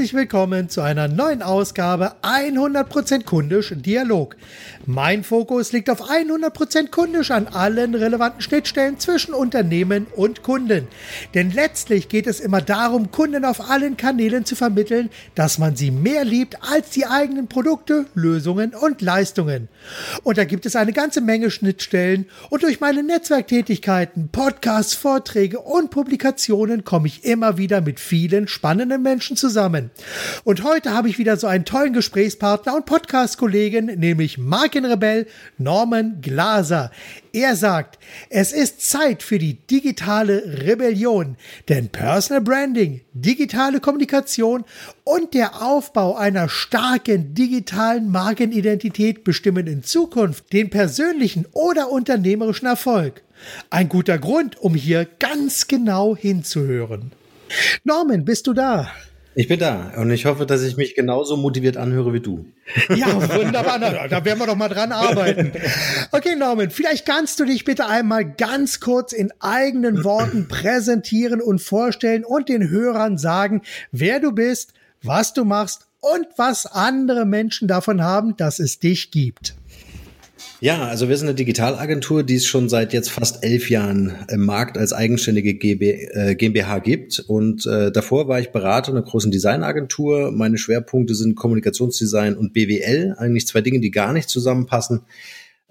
Herzlich willkommen zu einer neuen Ausgabe 100% kundisch Dialog. Mein Fokus liegt auf 100% kundisch an allen relevanten Schnittstellen zwischen Unternehmen und Kunden. Denn letztlich geht es immer darum, Kunden auf allen Kanälen zu vermitteln, dass man sie mehr liebt als die eigenen Produkte, Lösungen und Leistungen. Und da gibt es eine ganze Menge Schnittstellen und durch meine Netzwerktätigkeiten, Podcasts, Vorträge und Publikationen komme ich immer wieder mit vielen spannenden Menschen zusammen. Und heute habe ich wieder so einen tollen Gesprächspartner und Podcast-Kollegen, nämlich Markenrebell Norman Glaser. Er sagt, es ist Zeit für die digitale Rebellion, denn Personal Branding, digitale Kommunikation und der Aufbau einer starken digitalen Markenidentität bestimmen in Zukunft den persönlichen oder unternehmerischen Erfolg. Ein guter Grund, um hier ganz genau hinzuhören. Norman, bist du da? Ich bin da und ich hoffe, dass ich mich genauso motiviert anhöre wie du. Ja, wunderbar. Na, da werden wir doch mal dran arbeiten. Okay, Norman, vielleicht kannst du dich bitte einmal ganz kurz in eigenen Worten präsentieren und vorstellen und den Hörern sagen, wer du bist, was du machst und was andere Menschen davon haben, dass es dich gibt. Ja, also wir sind eine Digitalagentur, die es schon seit jetzt fast elf Jahren im Markt als eigenständige äh, GmbH gibt. Und äh, davor war ich Berater einer großen Designagentur. Meine Schwerpunkte sind Kommunikationsdesign und BWL, eigentlich zwei Dinge, die gar nicht zusammenpassen.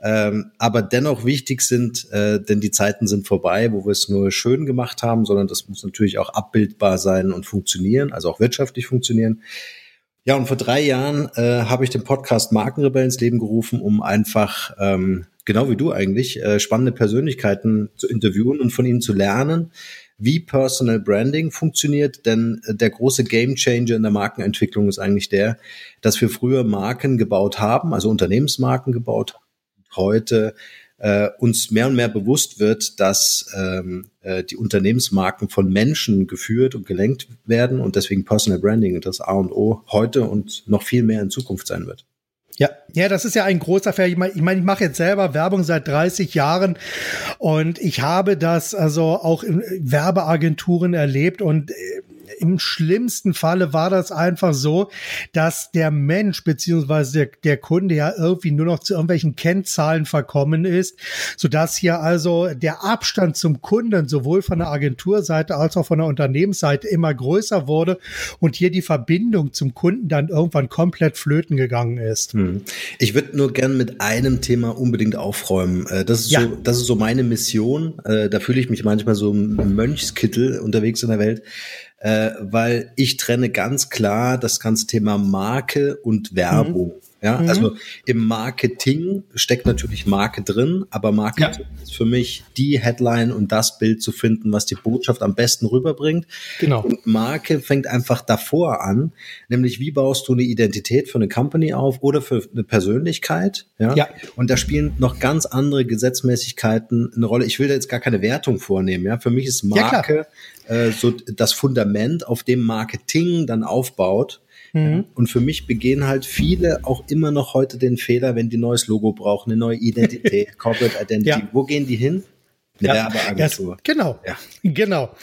Ähm, aber dennoch wichtig sind, äh, denn die Zeiten sind vorbei, wo wir es nur schön gemacht haben, sondern das muss natürlich auch abbildbar sein und funktionieren, also auch wirtschaftlich funktionieren. Ja, und vor drei Jahren äh, habe ich den Podcast Markenrebell ins Leben gerufen, um einfach, ähm, genau wie du eigentlich, äh, spannende Persönlichkeiten zu interviewen und von ihnen zu lernen, wie Personal Branding funktioniert. Denn äh, der große Game Changer in der Markenentwicklung ist eigentlich der, dass wir früher Marken gebaut haben, also Unternehmensmarken gebaut haben. Heute äh, uns mehr und mehr bewusst wird, dass ähm, äh, die Unternehmensmarken von Menschen geführt und gelenkt werden und deswegen Personal Branding das A und O heute und noch viel mehr in Zukunft sein wird. Ja, ja, das ist ja ein großer Fall. Ich meine, ich, mein, ich mache jetzt selber Werbung seit 30 Jahren und ich habe das also auch in Werbeagenturen erlebt und äh, im schlimmsten Falle war das einfach so, dass der Mensch beziehungsweise der, der Kunde ja irgendwie nur noch zu irgendwelchen Kennzahlen verkommen ist, sodass hier also der Abstand zum Kunden sowohl von der Agenturseite als auch von der Unternehmensseite immer größer wurde und hier die Verbindung zum Kunden dann irgendwann komplett flöten gegangen ist. Hm. Ich würde nur gern mit einem Thema unbedingt aufräumen. Äh, das ist, ja. so, das ist so meine Mission. Äh, da fühle ich mich manchmal so im Mönchskittel unterwegs in der Welt äh, weil ich trenne ganz klar das ganze Thema Marke und Werbung. Mhm. Ja, mhm. also im Marketing steckt natürlich Marke drin, aber Marketing ja. ist für mich die Headline und das Bild zu finden, was die Botschaft am besten rüberbringt. Genau. Und Marke fängt einfach davor an, nämlich wie baust du eine Identität für eine Company auf oder für eine Persönlichkeit. Ja. ja. Und da spielen noch ganz andere Gesetzmäßigkeiten eine Rolle. Ich will da jetzt gar keine Wertung vornehmen. Ja, für mich ist Marke ja, äh, so das Fundament, auf dem Marketing dann aufbaut. Mhm. Und für mich begehen halt viele auch immer noch heute den Fehler, wenn die neues Logo brauchen, eine neue Identität, Corporate Identity. Ja. Wo gehen die hin? Werbeagentur. Das, genau, ja. genau.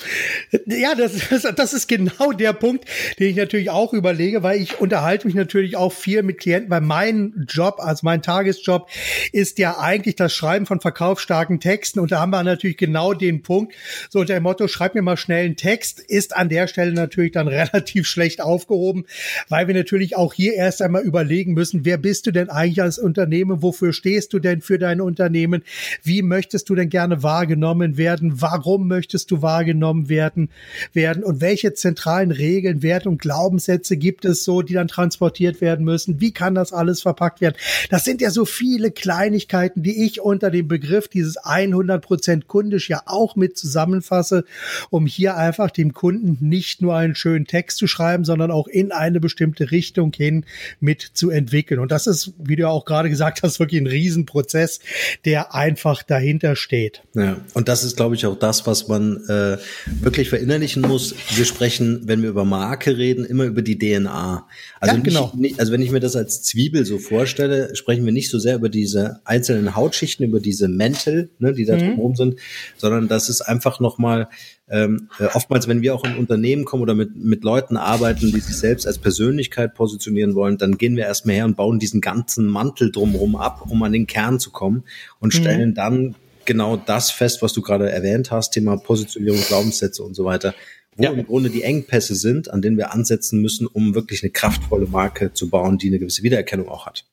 Ja, das, das, das ist genau der Punkt, den ich natürlich auch überlege, weil ich unterhalte mich natürlich auch viel mit Klienten, weil mein Job, also mein Tagesjob, ist ja eigentlich das Schreiben von verkaufsstarken Texten und da haben wir natürlich genau den Punkt, so unter dem Motto, schreib mir mal schnell einen Text, ist an der Stelle natürlich dann relativ schlecht aufgehoben, weil wir natürlich auch hier erst einmal überlegen müssen, wer bist du denn eigentlich als Unternehmen, wofür stehst du denn für dein Unternehmen, wie möchtest du denn gerne wahrnehmen, wahrgenommen werden? Warum möchtest du wahrgenommen werden, werden? Und welche zentralen Regeln, Werte und Glaubenssätze gibt es so, die dann transportiert werden müssen? Wie kann das alles verpackt werden? Das sind ja so viele Kleinigkeiten, die ich unter dem Begriff dieses 100% kundisch ja auch mit zusammenfasse, um hier einfach dem Kunden nicht nur einen schönen Text zu schreiben, sondern auch in eine bestimmte Richtung hin mit zu entwickeln. Und das ist, wie du auch gerade gesagt hast, wirklich ein Riesenprozess, der einfach dahinter steht. Ja. Ja, und das ist, glaube ich, auch das, was man äh, wirklich verinnerlichen muss. Wir sprechen, wenn wir über Marke reden, immer über die DNA. Also, ja, genau. nicht, nicht, also wenn ich mir das als Zwiebel so vorstelle, sprechen wir nicht so sehr über diese einzelnen Hautschichten, über diese Mäntel, ne, die da mhm. drumherum sind, sondern das ist einfach nochmal ähm, äh, oftmals, wenn wir auch in Unternehmen kommen oder mit, mit Leuten arbeiten, die sich selbst als Persönlichkeit positionieren wollen, dann gehen wir erstmal her und bauen diesen ganzen Mantel drumherum ab, um an den Kern zu kommen und mhm. stellen dann genau das fest, was du gerade erwähnt hast, Thema Positionierung, Glaubenssätze und so weiter, wo ja. im Grunde die Engpässe sind, an denen wir ansetzen müssen, um wirklich eine kraftvolle Marke zu bauen, die eine gewisse Wiedererkennung auch hat.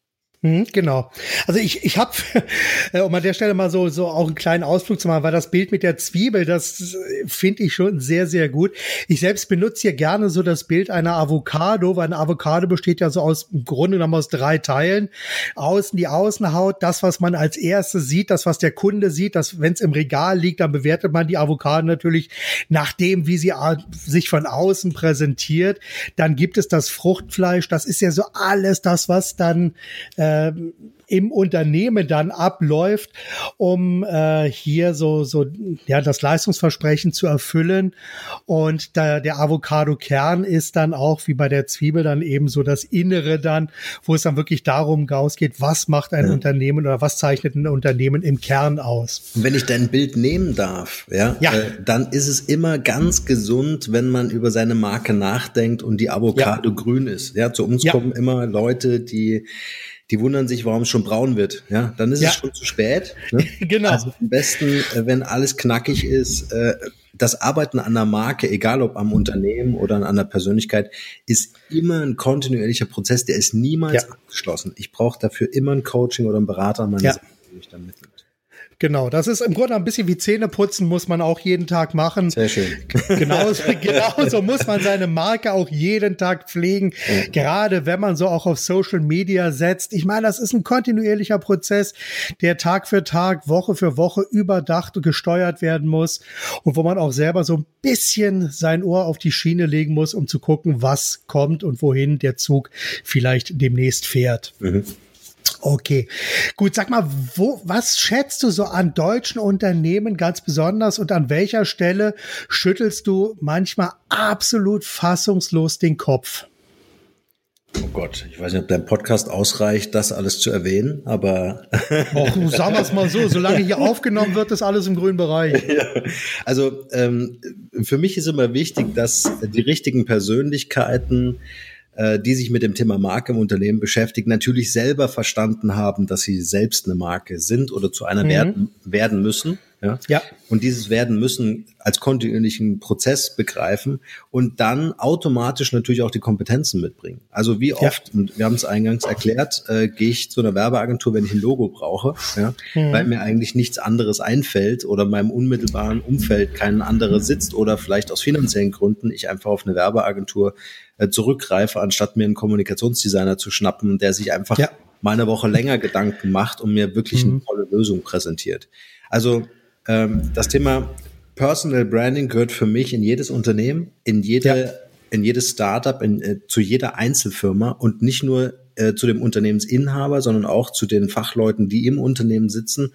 Mhm, genau. Also ich, ich habe, äh, um an der Stelle mal so, so auch einen kleinen Ausflug zu machen, weil das Bild mit der Zwiebel, das finde ich schon sehr, sehr gut. Ich selbst benutze hier gerne so das Bild einer Avocado, weil eine Avocado besteht ja so aus, im Grunde genommen aus drei Teilen. Außen die Außenhaut, das, was man als erstes sieht, das, was der Kunde sieht, dass wenn es im Regal liegt, dann bewertet man die Avocado natürlich nach dem, wie sie sich von außen präsentiert. Dann gibt es das Fruchtfleisch, das ist ja so alles das, was dann äh, äh, im Unternehmen dann abläuft, um äh, hier so, so ja, das Leistungsversprechen zu erfüllen. Und da, der Avocado-Kern ist dann auch wie bei der Zwiebel dann eben so das Innere dann, wo es dann wirklich darum geht, was macht ein ja. Unternehmen oder was zeichnet ein Unternehmen im Kern aus. Wenn ich dein Bild nehmen darf, ja, ja. Äh, dann ist es immer ganz gesund, wenn man über seine Marke nachdenkt und die Avocado ja. grün ist. Ja, zu uns kommen immer Leute, die die wundern sich, warum es schon braun wird. Ja, dann ist ja. es schon zu spät. Ne? genau. Also am besten, äh, wenn alles knackig ist, äh, das Arbeiten an der Marke, egal ob am Unternehmen oder an einer Persönlichkeit, ist immer ein kontinuierlicher Prozess, der ist niemals ja. abgeschlossen. Ich brauche dafür immer ein Coaching oder einen Berater an meiner ja. Seite, mich dann mittelt. Genau, das ist im Grunde ein bisschen wie Zähne putzen, muss man auch jeden Tag machen. Sehr schön. Genauso, genauso muss man seine Marke auch jeden Tag pflegen, ja. gerade wenn man so auch auf Social Media setzt. Ich meine, das ist ein kontinuierlicher Prozess, der Tag für Tag, Woche für Woche überdacht und gesteuert werden muss und wo man auch selber so ein bisschen sein Ohr auf die Schiene legen muss, um zu gucken, was kommt und wohin der Zug vielleicht demnächst fährt. Mhm. Okay, gut. Sag mal, wo, was schätzt du so an deutschen Unternehmen ganz besonders und an welcher Stelle schüttelst du manchmal absolut fassungslos den Kopf? Oh Gott, ich weiß nicht, ob dein Podcast ausreicht, das alles zu erwähnen, aber. Och, sagen wir es mal so, solange hier aufgenommen wird, ist alles im grünen Bereich. Ja, also ähm, für mich ist immer wichtig, dass die richtigen Persönlichkeiten äh, die sich mit dem Thema Marke im Unternehmen beschäftigen, natürlich selber verstanden haben, dass sie selbst eine Marke sind oder zu einer mhm. werden, werden müssen. Ja? ja. Und dieses werden müssen als kontinuierlichen Prozess begreifen und dann automatisch natürlich auch die Kompetenzen mitbringen. Also wie oft, ja. und wir haben es eingangs erklärt, äh, gehe ich zu einer Werbeagentur, wenn ich ein Logo brauche, ja, mhm. weil mir eigentlich nichts anderes einfällt oder in meinem unmittelbaren Umfeld kein anderer sitzt oder vielleicht aus finanziellen Gründen ich einfach auf eine Werbeagentur äh, zurückgreife, anstatt mir einen Kommunikationsdesigner zu schnappen, der sich einfach ja. mal eine Woche länger Gedanken macht und mir wirklich mhm. eine tolle Lösung präsentiert. Also ähm, das Thema Personal Branding gehört für mich in jedes Unternehmen, in jede, ja. in jedes Startup, in, äh, zu jeder Einzelfirma und nicht nur äh, zu dem Unternehmensinhaber, sondern auch zu den Fachleuten, die im Unternehmen sitzen,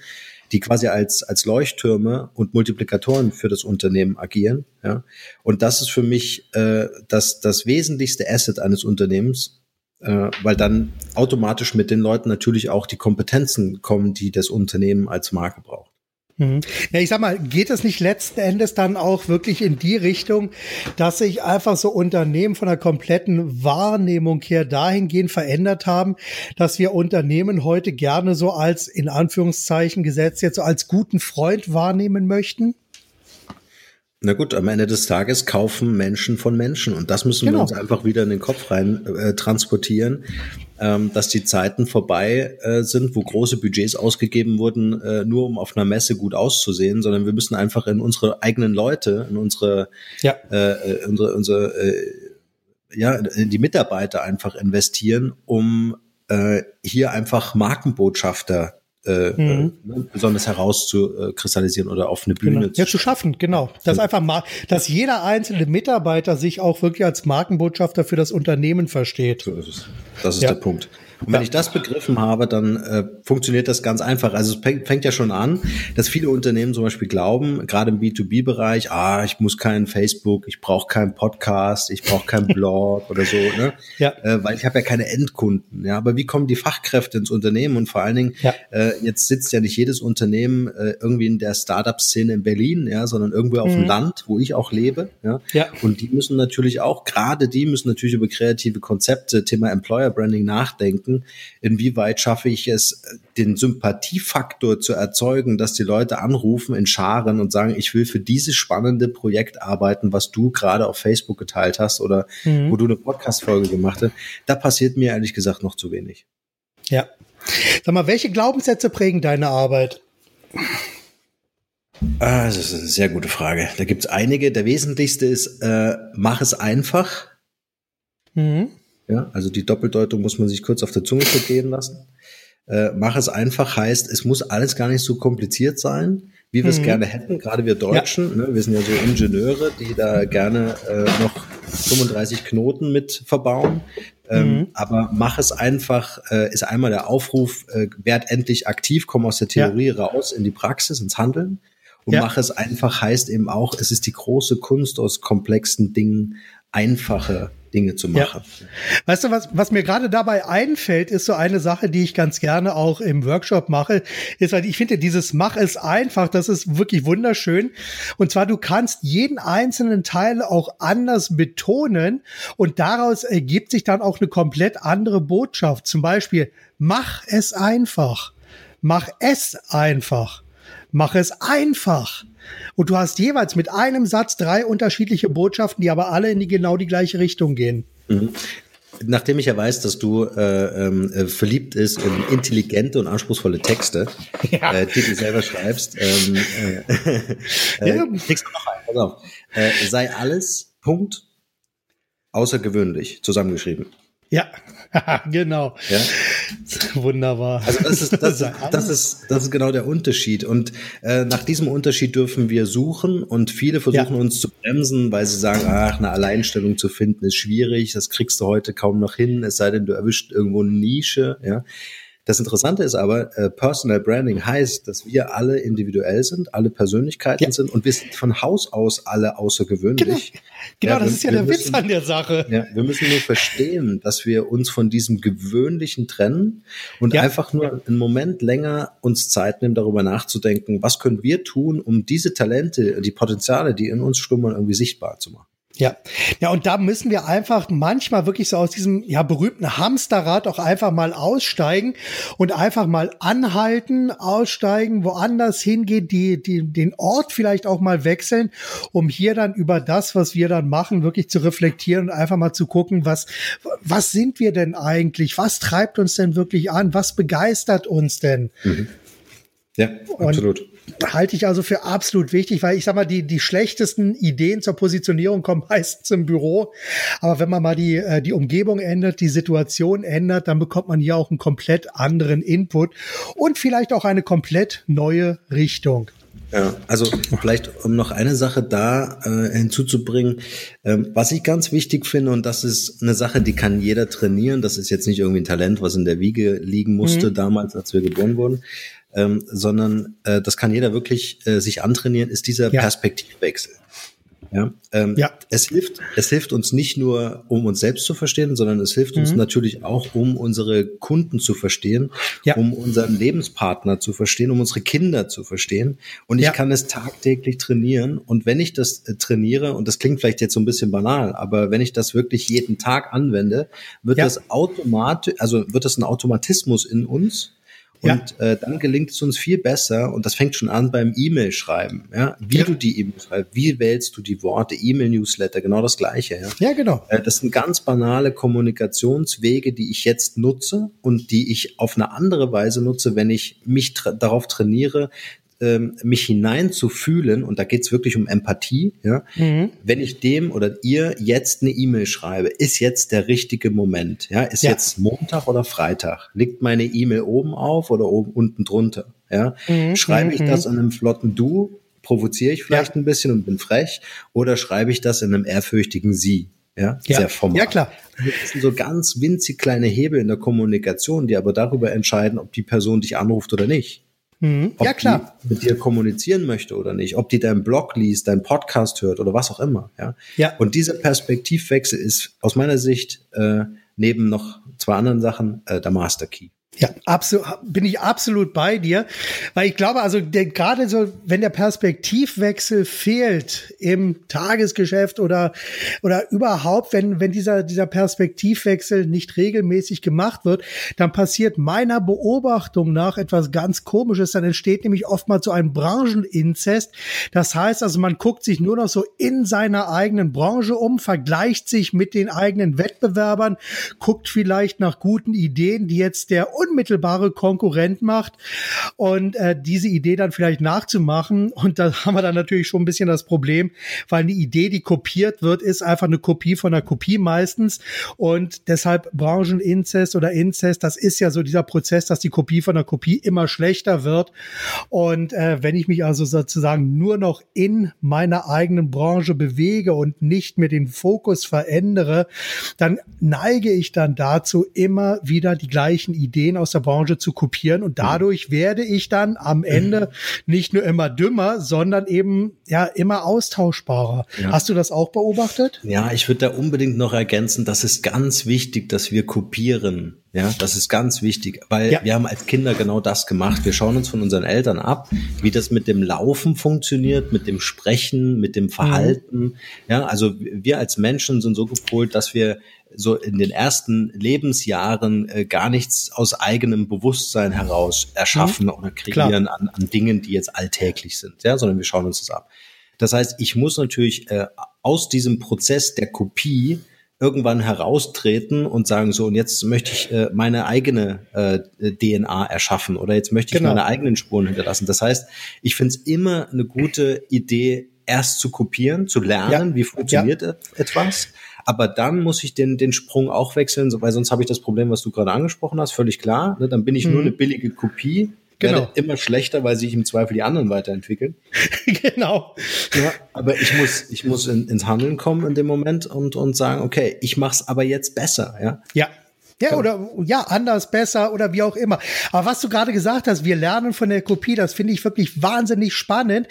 die quasi als, als Leuchttürme und Multiplikatoren für das Unternehmen agieren. Ja? Und das ist für mich äh, das, das wesentlichste Asset eines Unternehmens, äh, weil dann automatisch mit den Leuten natürlich auch die Kompetenzen kommen, die das Unternehmen als Marke braucht. Mhm. Ja, ich sag mal, geht es nicht letzten Endes dann auch wirklich in die Richtung, dass sich einfach so Unternehmen von der kompletten Wahrnehmung her dahingehend verändert haben, dass wir Unternehmen heute gerne so als, in Anführungszeichen gesetzt, jetzt so als guten Freund wahrnehmen möchten? Na gut, am Ende des Tages kaufen Menschen von Menschen und das müssen genau. wir uns einfach wieder in den Kopf rein äh, transportieren, ähm, dass die Zeiten vorbei äh, sind, wo große Budgets ausgegeben wurden, äh, nur um auf einer Messe gut auszusehen, sondern wir müssen einfach in unsere eigenen Leute, in unsere, ja. äh, äh unsere, unsere äh, ja, in die Mitarbeiter einfach investieren, um äh, hier einfach Markenbotschafter äh, mhm. äh, besonders herauszukristallisieren oder auf eine Bühne genau. zu, ja, zu schaffen. Genau, dass einfach mal, dass jeder einzelne Mitarbeiter sich auch wirklich als Markenbotschafter für das Unternehmen versteht. So ist es. Das ist ja. der Punkt. Und wenn ich das begriffen habe, dann äh, funktioniert das ganz einfach. Also es fängt, ja schon an, dass viele Unternehmen zum Beispiel glauben, gerade im B2B-Bereich, ah, ich muss keinen Facebook, ich brauche keinen Podcast, ich brauche keinen Blog oder so, ne? Ja. Äh, weil ich habe ja keine Endkunden. Ja, aber wie kommen die Fachkräfte ins Unternehmen? Und vor allen Dingen, ja. äh, jetzt sitzt ja nicht jedes Unternehmen äh, irgendwie in der Startup-Szene in Berlin, ja, sondern irgendwo auf mhm. dem Land, wo ich auch lebe. Ja? ja. Und die müssen natürlich auch, gerade die müssen natürlich über kreative Konzepte, Thema Employer Branding nachdenken. Inwieweit schaffe ich es, den Sympathiefaktor zu erzeugen, dass die Leute anrufen in Scharen und sagen, ich will für dieses spannende Projekt arbeiten, was du gerade auf Facebook geteilt hast oder mhm. wo du eine Podcast-Folge gemacht hast. Da passiert mir ehrlich gesagt noch zu wenig. Ja. Sag mal, welche Glaubenssätze prägen deine Arbeit? Ah, das ist eine sehr gute Frage. Da gibt es einige. Der wesentlichste ist, äh, mach es einfach. Mhm. Ja, also die Doppeldeutung muss man sich kurz auf der Zunge vergehen lassen. Äh, mach es einfach heißt, es muss alles gar nicht so kompliziert sein, wie wir es mhm. gerne hätten. Gerade wir Deutschen, ja. ne, wir sind ja so Ingenieure, die da gerne äh, noch 35 Knoten mit verbauen. Ähm, mhm. Aber mach es einfach, äh, ist einmal der Aufruf, äh, werd endlich aktiv, komm aus der Theorie ja. raus in die Praxis, ins Handeln. Und ja. mach es einfach heißt eben auch, es ist die große Kunst aus komplexen Dingen einfache Dinge zu machen. Ja. Weißt du, was, was mir gerade dabei einfällt, ist so eine Sache, die ich ganz gerne auch im Workshop mache, ist halt, ich finde dieses Mach es einfach, das ist wirklich wunderschön. Und zwar, du kannst jeden einzelnen Teil auch anders betonen und daraus ergibt sich dann auch eine komplett andere Botschaft. Zum Beispiel, mach es einfach. Mach es einfach. Mach es einfach. Und du hast jeweils mit einem Satz drei unterschiedliche Botschaften, die aber alle in die genau die gleiche Richtung gehen. Mhm. Nachdem ich ja weiß, dass du äh, ähm, äh, verliebt ist in intelligente und anspruchsvolle Texte, ja. äh, die du selber schreibst, ähm, äh, äh, ja. kriegst du noch einen. Pass auf. Äh, sei alles, Punkt, außergewöhnlich zusammengeschrieben. Ja, genau. Ja? Wunderbar. Also das ist, das, das, ist, das ist genau der Unterschied. Und äh, nach diesem Unterschied dürfen wir suchen und viele versuchen ja. uns zu bremsen, weil sie sagen, ach, eine Alleinstellung zu finden ist schwierig, das kriegst du heute kaum noch hin, es sei denn, du erwischt irgendwo eine Nische. Ja. Das Interessante ist aber, äh, Personal Branding heißt, dass wir alle individuell sind, alle Persönlichkeiten ja. sind und wir sind von Haus aus alle außergewöhnlich. Genau, genau ja, das wir, ist ja der müssen, Witz an der Sache. Ja, wir müssen nur verstehen, dass wir uns von diesem Gewöhnlichen trennen und ja. einfach nur einen Moment länger uns Zeit nehmen, darüber nachzudenken, was können wir tun, um diese Talente, die Potenziale, die in uns schlummern, irgendwie sichtbar zu machen. Ja, ja, und da müssen wir einfach manchmal wirklich so aus diesem ja berühmten Hamsterrad auch einfach mal aussteigen und einfach mal anhalten, aussteigen, woanders hingehen, die, die den Ort vielleicht auch mal wechseln, um hier dann über das, was wir dann machen, wirklich zu reflektieren und einfach mal zu gucken, was was sind wir denn eigentlich, was treibt uns denn wirklich an, was begeistert uns denn? Mhm. Ja, absolut. Und halte ich also für absolut wichtig, weil ich sag mal, die, die schlechtesten Ideen zur Positionierung kommen meistens im Büro. Aber wenn man mal die, äh, die Umgebung ändert, die Situation ändert, dann bekommt man hier auch einen komplett anderen Input und vielleicht auch eine komplett neue Richtung. Ja, also vielleicht um noch eine Sache da äh, hinzuzubringen, ähm, was ich ganz wichtig finde und das ist eine Sache, die kann jeder trainieren. Das ist jetzt nicht irgendwie ein Talent, was in der Wiege liegen musste mhm. damals, als wir geboren wurden, ähm, sondern äh, das kann jeder wirklich äh, sich antrainieren, ist dieser ja. Perspektivwechsel. Ja, ähm, ja. Es hilft, es hilft uns nicht nur, um uns selbst zu verstehen, sondern es hilft mhm. uns natürlich auch, um unsere Kunden zu verstehen, ja. um unseren Lebenspartner zu verstehen, um unsere Kinder zu verstehen. Und ich ja. kann es tagtäglich trainieren. Und wenn ich das äh, trainiere, und das klingt vielleicht jetzt so ein bisschen banal, aber wenn ich das wirklich jeden Tag anwende, wird das automatisch, also wird das ein Automatismus in uns, und ja. äh, dann gelingt es uns viel besser, und das fängt schon an beim E-Mail-Schreiben, ja, wie ja. du die E-Mail schreibst, wie wählst du die Worte, E-Mail-Newsletter, genau das Gleiche. Ja, ja genau. Äh, das sind ganz banale Kommunikationswege, die ich jetzt nutze und die ich auf eine andere Weise nutze, wenn ich mich tra darauf trainiere, ähm, mich hineinzufühlen, und da geht's wirklich um Empathie, ja, mhm. wenn ich dem oder ihr jetzt eine E-Mail schreibe, ist jetzt der richtige Moment, ja, ist ja. jetzt Montag oder Freitag, liegt meine E-Mail oben auf oder oben unten drunter, ja, mhm. schreibe ich mhm. das in einem flotten Du, provoziere ich vielleicht ja. ein bisschen und bin frech, oder schreibe ich das in einem ehrfürchtigen Sie, ja, ja. sehr formal. Ja, klar. Das sind so ganz winzig kleine Hebel in der Kommunikation, die aber darüber entscheiden, ob die Person dich anruft oder nicht. Mhm. Ob Ja, klar. die mit dir kommunizieren möchte oder nicht, ob die deinen Blog liest, deinen Podcast hört oder was auch immer. Ja. Ja. Und dieser Perspektivwechsel ist aus meiner Sicht äh, neben noch zwei anderen Sachen äh, der Master Key. Ja, absolut, bin ich absolut bei dir, weil ich glaube, also der, gerade so, wenn der Perspektivwechsel fehlt im Tagesgeschäft oder oder überhaupt, wenn wenn dieser dieser Perspektivwechsel nicht regelmäßig gemacht wird, dann passiert meiner Beobachtung nach etwas ganz Komisches. Dann entsteht nämlich oftmals so ein Brancheninzest. Das heißt, also man guckt sich nur noch so in seiner eigenen Branche um, vergleicht sich mit den eigenen Wettbewerbern, guckt vielleicht nach guten Ideen, die jetzt der unmittelbare Konkurrent macht und äh, diese Idee dann vielleicht nachzumachen. Und da haben wir dann natürlich schon ein bisschen das Problem, weil eine Idee, die kopiert wird, ist einfach eine Kopie von einer Kopie meistens. Und deshalb Brancheninzest oder Inzest, das ist ja so dieser Prozess, dass die Kopie von der Kopie immer schlechter wird. Und äh, wenn ich mich also sozusagen nur noch in meiner eigenen Branche bewege und nicht mehr den Fokus verändere, dann neige ich dann dazu, immer wieder die gleichen Ideen aus der Branche zu kopieren. Und dadurch werde ich dann am Ende nicht nur immer dümmer, sondern eben ja immer austauschbarer. Ja. Hast du das auch beobachtet? Ja, ich würde da unbedingt noch ergänzen, das ist ganz wichtig, dass wir kopieren. Ja, das ist ganz wichtig, weil Ja. wir haben als Kinder genau das gemacht. Wir schauen uns von unseren Eltern ab, wie das mit dem Laufen funktioniert, mit dem Sprechen, mit dem Verhalten. Ja, also wir als Menschen sind so gepolt, dass wir so in den ersten Lebensjahren äh, gar nichts aus eigenem Bewusstsein heraus erschaffen oder kreieren an, an Dingen, die jetzt alltäglich sind, ja, sondern wir schauen uns das ab. Das heißt, ich muss natürlich äh, aus diesem Prozess der Kopie irgendwann heraustreten und sagen so und jetzt möchte ich äh, meine eigene äh, DNA erschaffen oder jetzt möchte ich Genau. meine eigenen Spuren hinterlassen. Das heißt, ich finde es immer eine gute Idee, erst zu kopieren, zu lernen, Ja. wie funktioniert et- etwas. Aber dann muss ich den, den Sprung auch wechseln, weil sonst habe ich das Problem, was du gerade angesprochen hast, völlig klar. Ne? Dann bin ich nur Mhm. eine billige Kopie, Genau. immer schlechter, weil sich im Zweifel die anderen weiterentwickeln. genau. Ja, aber ich muss, ich muss in, ins Handeln kommen in dem Moment und, und sagen, okay, ich mach's aber jetzt besser, ja. Ja. Ja, oder ja, anders, besser oder wie auch immer. Aber was du gerade gesagt hast, wir lernen von der Kopie, das finde ich wirklich wahnsinnig spannend,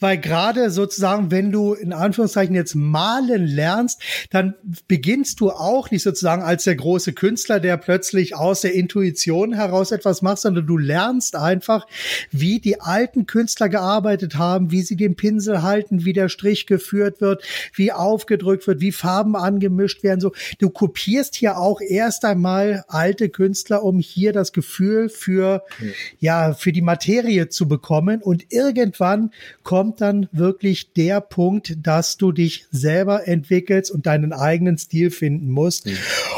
weil gerade sozusagen, wenn du in Anführungszeichen jetzt malen lernst, dann beginnst du auch nicht sozusagen als der große Künstler, der plötzlich aus der Intuition heraus etwas macht, sondern du lernst einfach, wie die alten Künstler gearbeitet haben, wie sie den Pinsel halten, wie der Strich geführt wird, wie aufgedrückt wird, wie Farben angemischt werden. So, du kopierst hier auch erst einmal alte Künstler, um hier das Gefühl für ja für die Materie zu bekommen. Und irgendwann kommt dann wirklich der Punkt, dass du dich selber entwickelst und deinen eigenen Stil finden musst.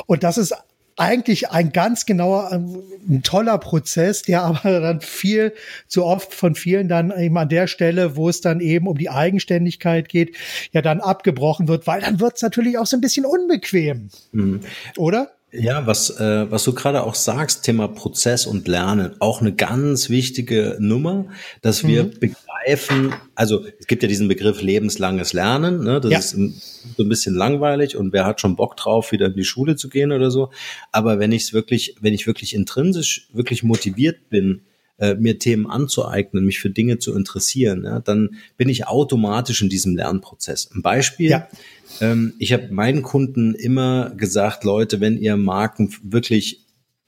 Und das ist eigentlich ein ganz genauer, ähm, ein toller Prozess, der aber dann viel zu oft von vielen dann eben an der Stelle, wo es dann eben um die Eigenständigkeit geht, ja dann abgebrochen wird, weil dann wird es natürlich auch so ein bisschen unbequem. Oder? Ja, was, äh, was du gerade auch sagst, Thema Prozess und Lernen, auch eine ganz wichtige Nummer, dass wir begreifen, also es gibt ja diesen Begriff lebenslanges Lernen, ne? das Ja. ist ein, so ein bisschen langweilig und wer hat schon Bock drauf, wieder in die Schule zu gehen oder so. Aber wenn ich es wirklich, wenn ich wirklich intrinsisch wirklich motiviert bin, äh, mir Themen anzueignen, mich für Dinge zu interessieren, ja, dann bin ich automatisch in diesem Lernprozess. Ein Beispiel, Ja. ähm, ich habe meinen Kunden immer gesagt, Leute, wenn ihr Marken wirklich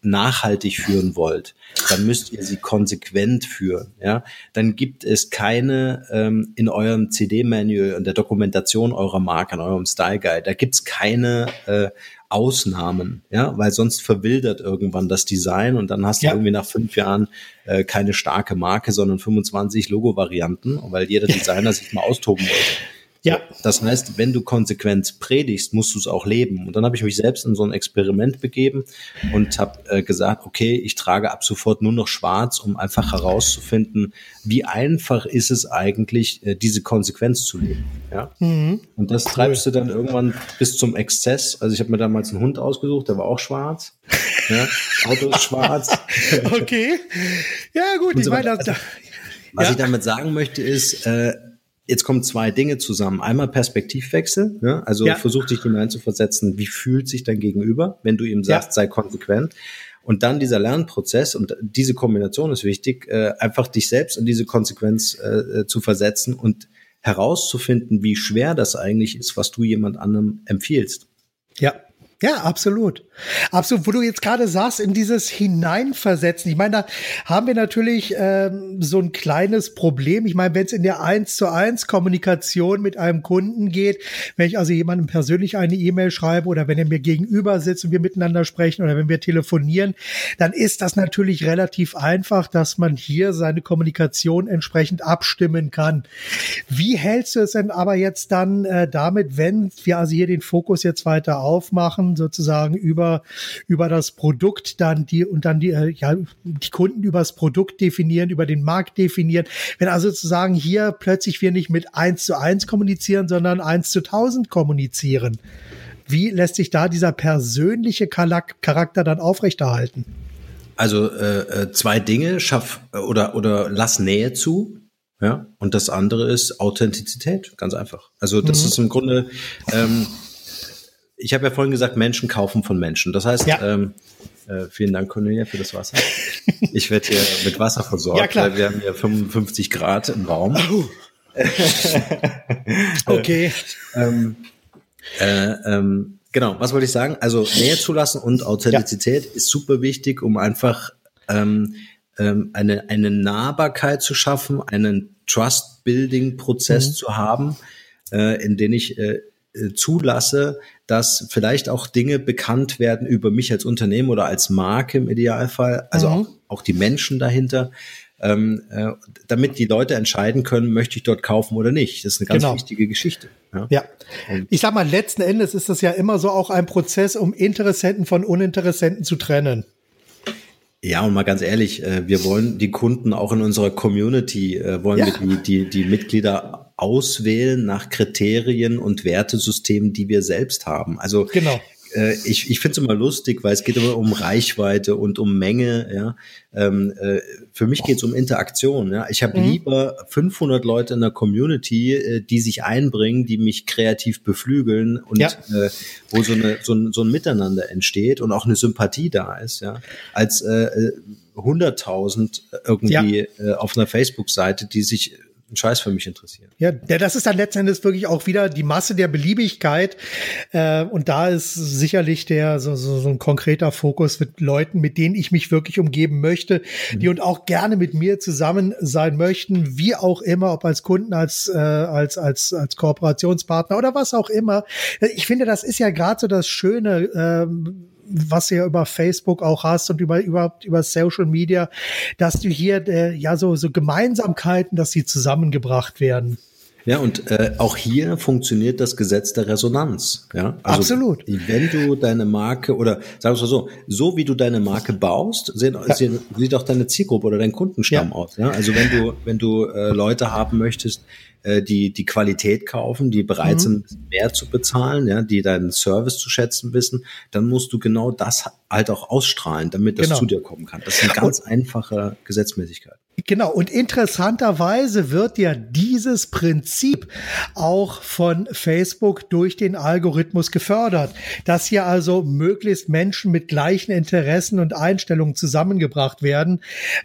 nachhaltig führen wollt, dann müsst ihr sie konsequent führen. Ja, dann gibt es keine ähm, in eurem CD-Manual und der Dokumentation eurer Marke, in eurem Style Guide, da gibt's keine äh, Ausnahmen, ja, weil sonst verwildert irgendwann das Design und dann hast du Ja. irgendwie nach fünf Jahren äh, keine starke Marke, sondern 25 Logo-Varianten, weil jeder Designer sich mal austoben wollte. Ja. Das heißt, wenn du Konsequenz predigst, musst du es auch leben. Und dann habe ich mich selbst in so ein Experiment begeben und habe äh, gesagt, okay, ich trage ab sofort nur noch schwarz, um einfach herauszufinden, wie einfach ist es eigentlich, äh, diese Konsequenz zu leben. Ja? Und das treibst du dann irgendwann bis zum Exzess. Also ich habe mir damals einen Hund ausgesucht, der war auch schwarz. Ja? Auto ist schwarz. Okay. Ja, gut, Und ich so meine, weiter. das, Was Ja. ich damit sagen möchte ist, äh, jetzt kommen zwei Dinge zusammen. Einmal Perspektivwechsel, ne? also ja. versuch dich hineinzuversetzen, wie fühlt sich dein Gegenüber, wenn du ihm sagst, ja. sei konsequent. Und dann dieser Lernprozess und diese Kombination ist wichtig, äh, einfach dich selbst in diese Konsequenz äh, äh, zu versetzen und herauszufinden, wie schwer das eigentlich ist, was du jemand anderem empfiehlst. Ja, ja, absolut. Absolut, wo du jetzt gerade sagst, in dieses Hineinversetzen. Ich meine, da haben wir natürlich ähm, so ein kleines Problem. Ich meine, wenn es in der eins zu eins Kommunikation mit einem Kunden geht, wenn ich also jemandem persönlich eine E-Mail schreibe oder wenn er mir gegenüber sitzt und wir miteinander sprechen oder wenn wir telefonieren, dann ist das natürlich relativ einfach, dass man hier seine Kommunikation entsprechend abstimmen kann. Wie hältst du es denn aber jetzt dann äh, damit, wenn wir also hier den Fokus jetzt weiter aufmachen? Sozusagen über, über das Produkt dann die und dann die, äh, ja, die Kunden über das Produkt definieren, über den Markt definieren. Wenn also sozusagen hier plötzlich wir nicht mit eins zu eins kommunizieren, sondern eins zu tausend kommunizieren. Wie lässt sich da dieser persönliche Charakter dann aufrechterhalten? Also äh, äh, zwei Dinge, schaff oder oder lass Nähe zu, ja. Und das andere ist Authentizität, ganz einfach. Also das mhm. ist im Grunde ähm, ich habe ja vorhin gesagt, Menschen kaufen von Menschen. Das heißt, ja. ähm, äh, vielen Dank, Cornelia, für das Wasser. Ich werde hier mit Wasser versorgt, ja, klar. weil wir haben hier 55 Grad im Raum. Oh. okay. ähm, äh, ähm, genau, was wollte ich sagen? Also Nähe zulassen und Authentizität ja. ist super wichtig, um einfach ähm, ähm, eine, eine Nahbarkeit zu schaffen, einen Trust-Building-Prozess mhm. zu haben, äh, in den ich äh, äh, zulasse, dass vielleicht auch Dinge bekannt werden über mich als Unternehmen oder als Marke im Idealfall, also mhm. auch, auch die Menschen dahinter, ähm, äh, damit die Leute entscheiden können, möchte ich dort kaufen oder nicht. Das ist eine ganz genau. wichtige Geschichte. Ja. ja. Ich sag mal, letzten Endes ist das ja immer so auch ein Prozess, um Interessenten von Uninteressenten zu trennen. Ja, und mal ganz ehrlich, äh, wir wollen die Kunden auch in unserer Community, äh, wollen ja. wir die, die, die Mitglieder auswählen nach Kriterien und Wertesystemen, die wir selbst haben. Also genau. äh, ich, ich finde es immer lustig, weil es geht immer um Reichweite und um Menge. Ja, ähm, äh, für mich geht es um Interaktion. Ja, ich habe mhm. lieber 500 Leute in der Community, äh, die sich einbringen, die mich kreativ beflügeln und ja. äh, wo so, eine, so, ein, so ein Miteinander entsteht und auch eine Sympathie da ist, ja, als äh, 100.000 äh, irgendwie ja. äh, auf einer Facebook-Seite, die sich einen Scheiß für mich interessieren. Ja, das ist dann letztendlich wirklich auch wieder die Masse der Beliebigkeit. Äh, und da ist sicherlich der so, so, so ein konkreter Fokus mit Leuten, mit denen ich mich wirklich umgeben möchte, mhm. die und auch gerne mit mir zusammen sein möchten, wie auch immer, ob als Kunden, als, äh, als, als, als Kooperationspartner oder was auch immer. Ich finde, das ist ja gerade so das Schöne. Ähm, was ja über Facebook auch hast und über überhaupt über Social Media, dass du hier äh, ja so so Gemeinsamkeiten, dass sie zusammengebracht werden. Ja, und äh, auch hier funktioniert das Gesetz der Resonanz. Ja, also, absolut. Wenn du deine Marke oder sagen wir mal so, so wie du deine Marke baust, sehen, ja. sehen, sieht auch deine Zielgruppe oder dein Kundenstamm ja. aus. Ja, also wenn du wenn du äh, Leute haben möchtest, äh, die die Qualität kaufen, die bereit mhm. sind, mehr zu bezahlen, ja, die deinen Service zu schätzen wissen, dann musst du genau das halt auch ausstrahlen, damit das genau. zu dir kommen kann. Das ist eine ganz und, einfache Gesetzmäßigkeit. Genau, und interessanterweise wird ja dieses Prinzip auch von Facebook durch den Algorithmus gefördert, dass hier also möglichst Menschen mit gleichen Interessen und Einstellungen zusammengebracht werden,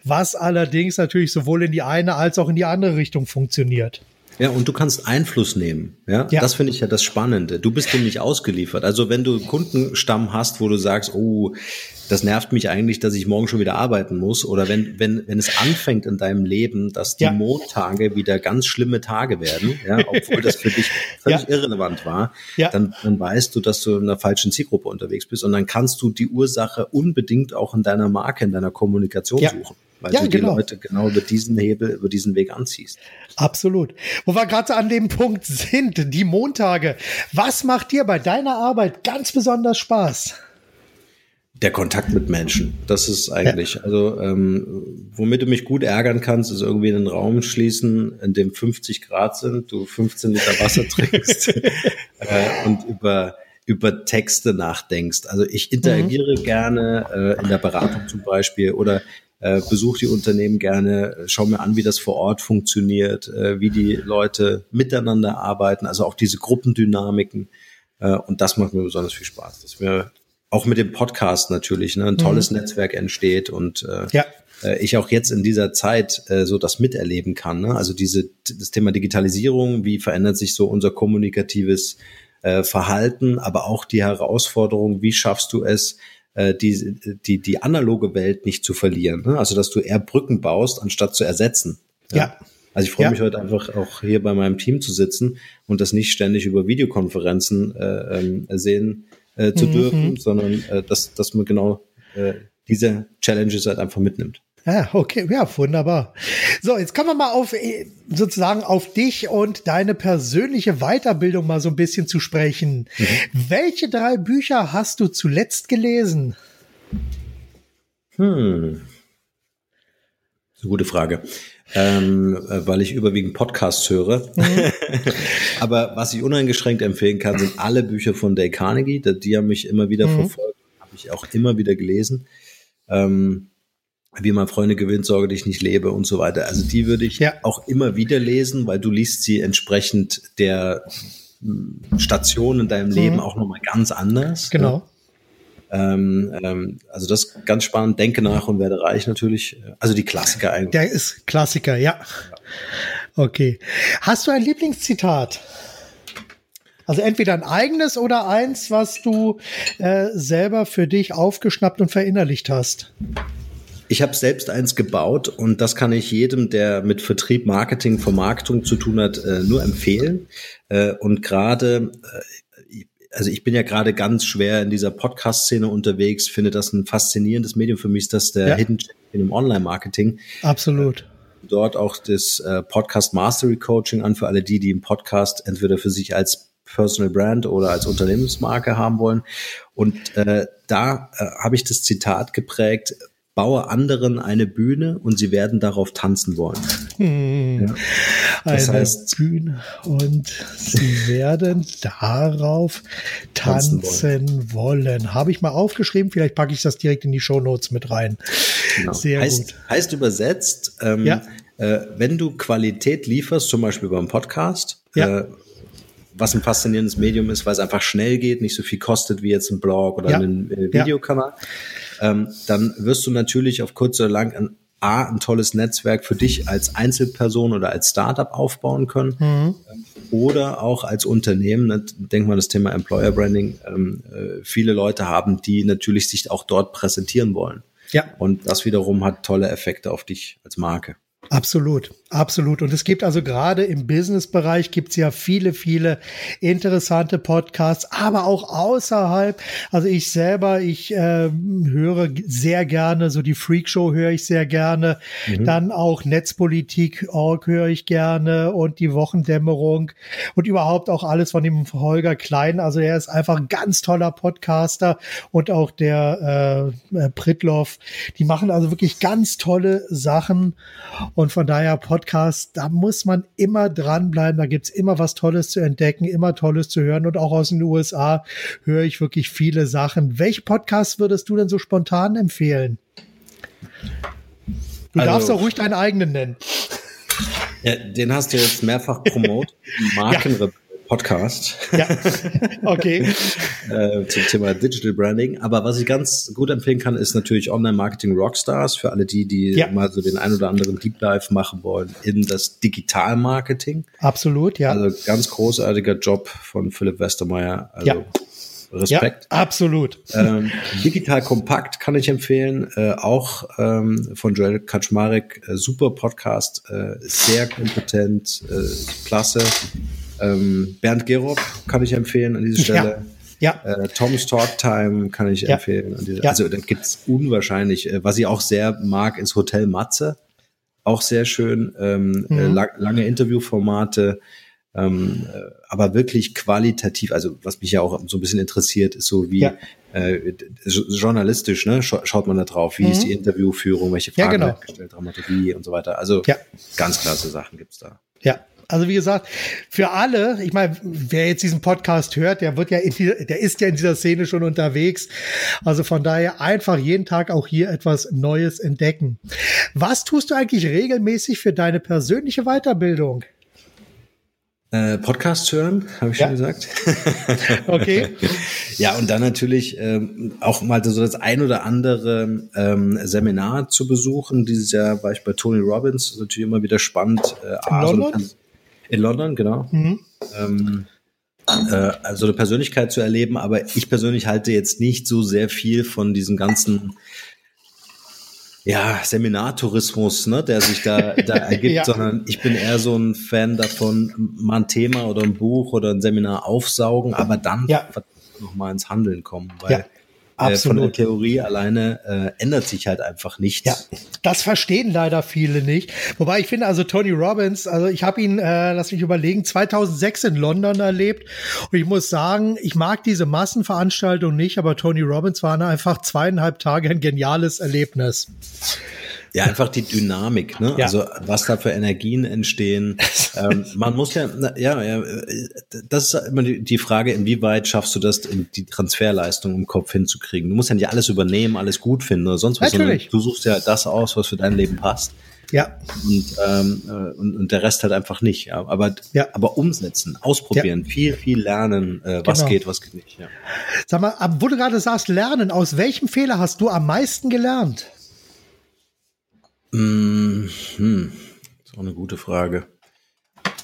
was allerdings natürlich sowohl in die eine als auch in die andere Richtung funktioniert. Ja, und du kannst Einfluss nehmen. Ja, ja. das finde ich ja das Spannende. Du bist dem nicht ausgeliefert. Also wenn du Kundenstamm hast, wo du sagst, oh, das nervt mich eigentlich, dass ich morgen schon wieder arbeiten muss. Oder wenn, wenn, wenn es anfängt in deinem Leben, dass die ja. Montage wieder ganz schlimme Tage werden, ja, obwohl das für dich völlig ja. irrelevant war, ja. dann, dann weißt du, dass du in einer falschen Zielgruppe unterwegs bist. Und dann kannst du die Ursache unbedingt auch in deiner Marke, in deiner Kommunikation suchen weil ja, du die genau. Leute genau über diesen Hebel, über diesen Weg anziehst. Absolut. Wo wir gerade an dem Punkt sind, die Montage. Was macht dir bei deiner Arbeit ganz besonders Spaß? Der Kontakt mit Menschen, das ist eigentlich, ja. also ähm, womit du mich gut ärgern kannst, ist irgendwie einen Raum schließen, in dem 50 Grad sind, du 15 Liter Wasser trinkst äh, und über über Texte nachdenkst. Also ich interagiere mhm. gerne äh, in der Beratung zum Beispiel oder äh, besuche die Unternehmen gerne, schau mir an, wie das vor Ort funktioniert, äh, wie die Leute miteinander arbeiten, also auch diese Gruppendynamiken. Äh, und das macht mir besonders viel Spaß, dass mir auch mit dem Podcast natürlich ne, ein tolles mhm. Netzwerk entsteht und äh, ja. äh, ich auch jetzt in dieser Zeit äh, so das miterleben kann. Ne? Also diese das Thema Digitalisierung, wie verändert sich so unser kommunikatives äh, Verhalten, aber auch die Herausforderung, wie schaffst du es, äh, die, die, die analoge Welt nicht zu verlieren. Ne? Also dass du eher Brücken baust, anstatt zu ersetzen. Ja. ja. Also ich freue ja. mich heute einfach auch hier bei meinem Team zu sitzen und das nicht ständig über Videokonferenzen äh, ähm, sehen äh, zu mhm. dürfen, sondern äh, dass, dass man genau äh, diese Challenges halt einfach mitnimmt. Ja, okay, ja, wunderbar. So, jetzt kommen wir mal auf äh, sozusagen auf dich und deine persönliche Weiterbildung mal so ein bisschen zu sprechen. Mhm. Welche drei Bücher hast du zuletzt gelesen? Hm. Das ist eine gute Frage. Ähm, äh, weil ich überwiegend Podcasts höre. Mhm. Aber was ich uneingeschränkt empfehlen kann, sind alle Bücher von Dale Carnegie. Die haben mich immer wieder mhm. verfolgt, habe ich auch immer wieder gelesen. Ähm, wie man Freunde gewinnt, sorge dich nicht lebe und so weiter. Also die würde ich ja. auch immer wieder lesen, weil du liest sie entsprechend der hm, Station in deinem Leben mhm. auch nochmal ganz anders. Ne? Genau. Ne? Ähm, ähm, also das ist ganz spannend. Denke nach und werde reich natürlich. Also die Klassiker eigentlich. Der ist Klassiker, ja. Okay. Hast du ein Lieblingszitat? Also entweder ein eigenes oder eins, was du äh, selber für dich aufgeschnappt und verinnerlicht hast. Ich habe selbst eins gebaut und das kann ich jedem, der mit Vertrieb, Marketing, Vermarktung zu tun hat, äh, nur empfehlen. Äh, und gerade, äh, also ich bin ja gerade ganz schwer in dieser Podcast-Szene unterwegs, finde das ein faszinierendes Medium für mich, ist das der ja. Hidden Champion im Online-Marketing. Absolut dort auch das äh, Podcast Mastery Coaching an für alle die, die im Podcast entweder für sich als Personal Brand oder als Unternehmensmarke haben wollen. Und äh, da äh, habe ich das Zitat geprägt, baue anderen eine Bühne und sie werden darauf tanzen wollen. Hm. Ja. Das eine heißt, Bühne und sie werden darauf tanzen, tanzen wollen. wollen. Habe ich mal aufgeschrieben, vielleicht packe ich das direkt in die Show Notes mit rein. Genau. Sehr heißt, gut. Heißt übersetzt, ähm, ja. äh, wenn du Qualität lieferst, zum Beispiel beim Podcast, ja. äh, was ein faszinierendes Medium ist, weil es einfach schnell geht, nicht so viel kostet wie jetzt ein Blog oder ja. ein äh, Videokanal. Ja ähm, dann wirst du natürlich auf kurz oder lang ein, A, ein tolles Netzwerk für dich als Einzelperson oder als Startup aufbauen können mhm. oder auch als Unternehmen. Ne, denk mal das Thema Employer Branding. Ähm, äh, viele Leute haben, die natürlich sich auch dort präsentieren wollen. Ja. Und das wiederum hat tolle Effekte auf dich als Marke. Absolut, absolut. Und es gibt also gerade im Business-Bereich gibt es ja viele, viele interessante Podcasts, aber auch außerhalb. Also ich selber, ich äh, höre sehr gerne, so die Freak Show höre ich sehr gerne. Mhm. Dann auch Netzpolitik Org höre ich gerne und die Wochendämmerung und überhaupt auch alles von dem Holger Klein. Also er ist einfach ein ganz toller Podcaster und auch der äh Pritloff. Die machen also wirklich ganz tolle Sachen. Und von daher Podcast, da muss man immer dranbleiben. Da gibt's immer was Tolles zu entdecken, immer Tolles zu hören. Und auch aus den USA höre ich wirklich viele Sachen. Welche Podcasts würdest du denn so spontan empfehlen? Du also, darfst auch ruhig deinen eigenen nennen. Ja, den hast du jetzt mehrfach promotet. Markenrebell. Podcast. Ja, okay. äh, zum Thema Digital Branding. Aber was ich ganz gut empfehlen kann, ist natürlich Online-Marketing Rockstars für alle die, die ja. mal so den ein oder anderen Deep Dive machen wollen in das Digital-Marketing. Absolut, ja. Also ganz großartiger Job von Philipp Westermeier. Also ja. Respekt. Ja, absolut. Ähm, Digital Kompakt kann ich empfehlen, äh, auch ähm, von Joel Kaczmarek, äh, super Podcast, äh, sehr kompetent, äh, klasse. Ähm, Bernd Gerob kann ich empfehlen an dieser Stelle. Ja. ja. Äh, Tom's Talk Time kann ich ja. empfehlen. Dieser, ja. Also da gibt's unwahrscheinlich, äh, was ich auch sehr mag, ist Hotel Matze. Auch sehr schön. Ähm, äh, mhm. äh, lang, lange Interviewformate. Ähm, äh, aber wirklich qualitativ, also was mich ja auch so ein bisschen interessiert, ist so wie ja. äh, journalistisch, ne? Schaut man da drauf, wie mhm. ist die Interviewführung, welche Fragen ja, genau. gestellt, Dramaturgie und so weiter. Also ja. ganz klasse Sachen gibt's da. Ja, Also wie gesagt, für alle, ich meine, wer jetzt diesen Podcast hört, der wird ja in die, der ist ja in dieser Szene schon unterwegs. Also von daher einfach jeden Tag auch hier etwas Neues entdecken. Was tust du eigentlich regelmäßig für deine persönliche Weiterbildung? Äh, Podcast hören, habe ich ja. schon gesagt. okay. ja, und dann natürlich ähm, auch mal so das ein oder andere ähm, Seminar zu besuchen. Dieses Jahr war ich bei Tony Robbins, das ist natürlich immer wieder spannend. Äh, in London? So in London, genau. Mhm. Ähm, äh, also eine Persönlichkeit zu erleben, aber ich persönlich halte jetzt nicht so sehr viel von diesem ganzen ja, Seminartourismus, ne, der sich da, da ergibt, ja. sondern ich bin eher so ein Fan davon, mal ein Thema oder ein Buch oder ein Seminar aufsaugen, aber dann ja. nochmal ins Handeln kommen, weil ja. Absolut. Äh, von der Theorie alleine äh, ändert sich halt einfach nichts. Ja, das verstehen leider viele nicht. Wobei ich finde, also Tony Robbins, also ich habe ihn, äh, lass mich überlegen, 2006 in London erlebt und ich muss sagen, ich mag diese Massenveranstaltung nicht, aber Tony Robbins war einfach zweieinhalb Tage ein geniales Erlebnis. Ja, einfach die Dynamik, ne? Ja. Also was da für Energien entstehen. ähm, man muss ja, ja, ja, das ist immer die, die Frage, inwieweit schaffst du das, die Transferleistung im Kopf hinzukriegen. Du musst ja nicht alles übernehmen, alles gut finden oder sonst was, Natürlich. du suchst ja das aus, was für dein Leben passt. Ja. Und, ähm, äh, und, und der Rest halt einfach nicht. Ja. Aber, ja. aber umsetzen, ausprobieren, ja. viel, viel lernen, äh, was genau. geht, was geht nicht. Ja. Sag mal, wo du gerade sagst, lernen, aus welchem Fehler hast du am meisten gelernt? Hm, hm, das ist auch eine gute Frage.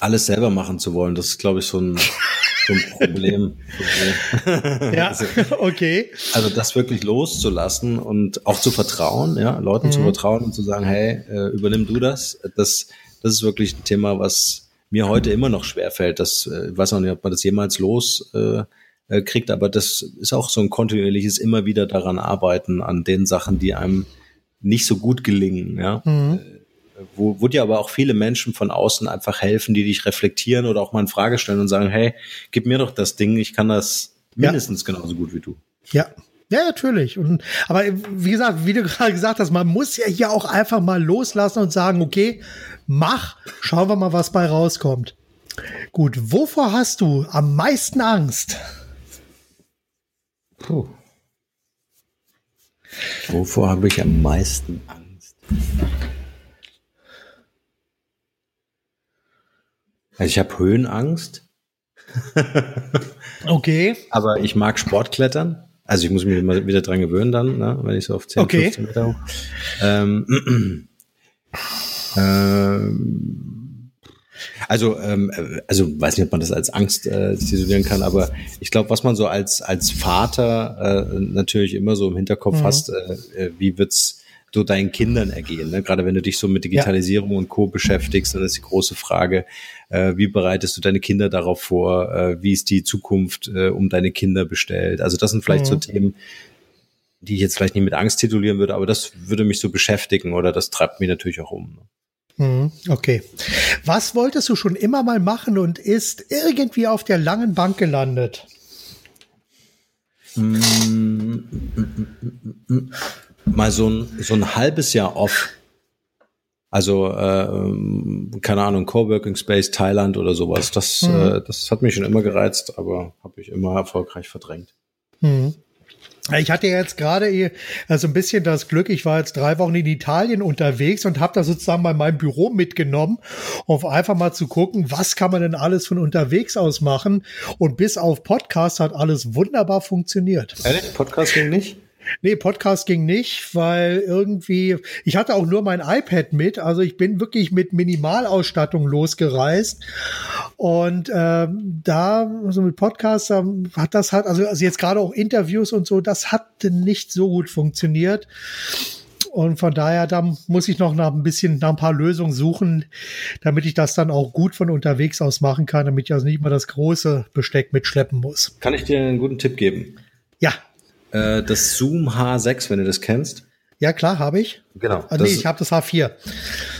Alles selber machen zu wollen, das ist, glaube ich, so ein, so ein Problem. ja, also, okay. Also das wirklich loszulassen und auch zu vertrauen, ja, Leuten mhm. zu vertrauen und zu sagen, hey, äh, übernimm du das. Das, das ist wirklich ein Thema, was mir heute immer noch schwerfällt. Das, äh, ich weiß auch nicht, ob man das jemals los äh, äh, kriegt, aber das ist auch so ein kontinuierliches immer wieder daran arbeiten an den Sachen, die einem nicht so gut gelingen. Ja? Mhm. Äh, wo, wo dir aber auch viele Menschen von außen einfach helfen, die dich reflektieren oder auch mal in Frage stellen und sagen, hey, gib mir doch das Ding, ich kann das mindestens ja. genauso gut wie du. Ja, ja, natürlich. Und, aber wie gesagt, wie du gerade gesagt hast, man muss ja hier auch einfach mal loslassen und sagen, okay, mach, schauen wir mal, was bei rauskommt. Gut, wovor hast du am meisten Angst? Puh. Wovor habe ich am meisten Angst? Also ich habe Höhenangst. okay. Aber ich mag Sportklettern. Also ich muss mich mal wieder dran gewöhnen dann, ne, wenn ich so auf 10, okay. 15 Meter hoch. Ähm, ähm, also, ähm, also weiß nicht, ob man das als Angst äh, titulieren kann, aber ich glaube, was man so als als Vater äh, natürlich immer so im Hinterkopf mhm. hast, äh, äh, wie wird's du deinen Kindern ergehen. Ne? Gerade wenn du dich so mit Digitalisierung ja. und Co. beschäftigst, dann ist die große Frage, äh, wie bereitest du deine Kinder darauf vor? Äh, wie ist die Zukunft äh, um deine Kinder bestellt? Also das sind vielleicht mhm. so Themen, die ich jetzt vielleicht nicht mit Angst titulieren würde, aber das würde mich so beschäftigen oder das treibt mich natürlich auch um. Ne? Mhm, okay. Was wolltest du schon immer mal machen und ist irgendwie auf der langen Bank gelandet? Mm, mal so ein, so ein halbes Jahr off. Also, äh, keine Ahnung, Coworking Space Thailand oder sowas. Das, mhm. äh, das hat mich schon immer gereizt, aber habe ich immer erfolgreich verdrängt. Mhm. Ich hatte jetzt gerade so also ein bisschen das Glück, ich war jetzt drei Wochen in Italien unterwegs und habe da sozusagen bei meinem Büro mitgenommen, um einfach mal zu gucken, was kann man denn alles von unterwegs aus machen. Und bis auf Podcast hat alles wunderbar funktioniert. Ehrlich? Podcast ging nicht? Nee, Podcast ging nicht, weil irgendwie, ich hatte auch nur mein iPad mit, also ich bin wirklich mit Minimalausstattung losgereist. Und ähm, da, also mit Podcast, hat das halt, also, also jetzt gerade auch Interviews und so, das hat nicht so gut funktioniert. Und von daher, da muss ich noch nach ein bisschen, nach ein paar Lösungen suchen, damit ich das dann auch gut von unterwegs aus machen kann, damit ich also nicht mal das große Besteck mitschleppen muss. Kann ich dir einen guten Tipp geben? Ja äh, das Zoom H6, wenn du das kennst. Ja, klar, habe ich. Genau. Ah, nee, ich habe das H4.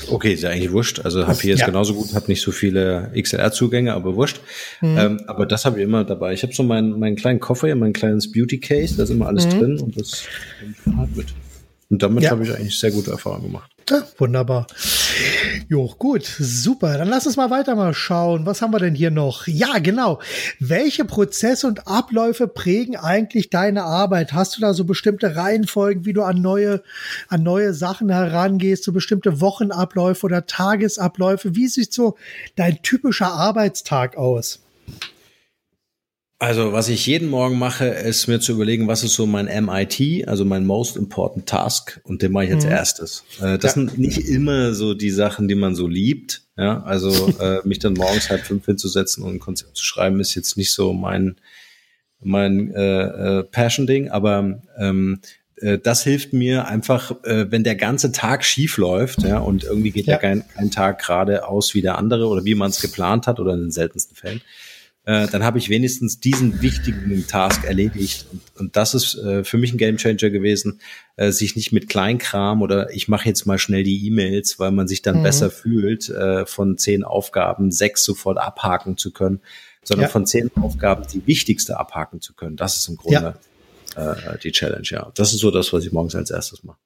Okay, ist ja eigentlich wurscht. Also H4 ist ja. genauso gut, hat nicht so viele XLR-Zugänge, aber wurscht. Mhm. Ähm, aber das habe ich immer dabei. Ich habe so meinen, meinen kleinen Koffer hier, mein kleines Beauty-Case, da ist immer alles mhm. drin und das nehme ich mit. Und damit ja. habe ich eigentlich sehr gute Erfahrungen gemacht. Ja, wunderbar. Jo, gut, super. Dann lass uns mal weiter mal schauen. Was haben wir denn hier noch? Ja, genau. Welche Prozesse und Abläufe prägen eigentlich deine Arbeit? Hast du da so bestimmte Reihenfolgen, wie du an neue, an neue Sachen herangehst, so bestimmte Wochenabläufe oder Tagesabläufe? Wie sieht so dein typischer Arbeitstag aus? Also, was ich jeden Morgen mache, ist mir zu überlegen, was ist so mein MIT, also mein Most Important Task, und den mache ich als mhm. erstes. Äh, das ja. sind nicht immer so die Sachen, die man so liebt. Ja, also äh, mich dann morgens halb fünf hinzusetzen und ein Konzept zu schreiben, ist jetzt nicht so mein mein äh, äh, Passion-Ding, aber ähm, äh, das hilft mir einfach, äh, wenn der ganze Tag schief läuft, ja, und irgendwie geht ja, ja kein, kein Tag gerade aus wie der andere oder wie man es geplant hat oder in den seltensten Fällen äh, dann habe ich wenigstens diesen wichtigen Task erledigt. Und, und das ist äh, für mich ein Gamechanger gewesen, äh, sich nicht mit Kleinkram oder ich mache jetzt mal schnell die E-Mails, weil man sich dann mhm. besser fühlt, äh, von zehn Aufgaben sechs sofort abhaken zu können, sondern ja. von zehn Aufgaben die wichtigste abhaken zu können. Das ist im Grunde ja. äh, die Challenge, ja. Das ist so das, was ich morgens als erstes mache.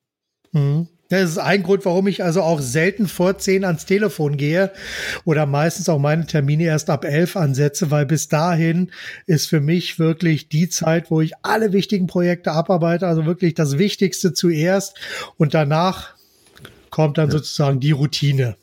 Mhm. Das ist ein Grund, warum ich also auch selten vor zehn ans Telefon gehe oder meistens auch meine Termine erst ab elf ansetze, weil bis dahin ist für mich wirklich die Zeit, wo ich alle wichtigen Projekte abarbeite, also wirklich das Wichtigste zuerst und danach kommt dann sozusagen die Routine.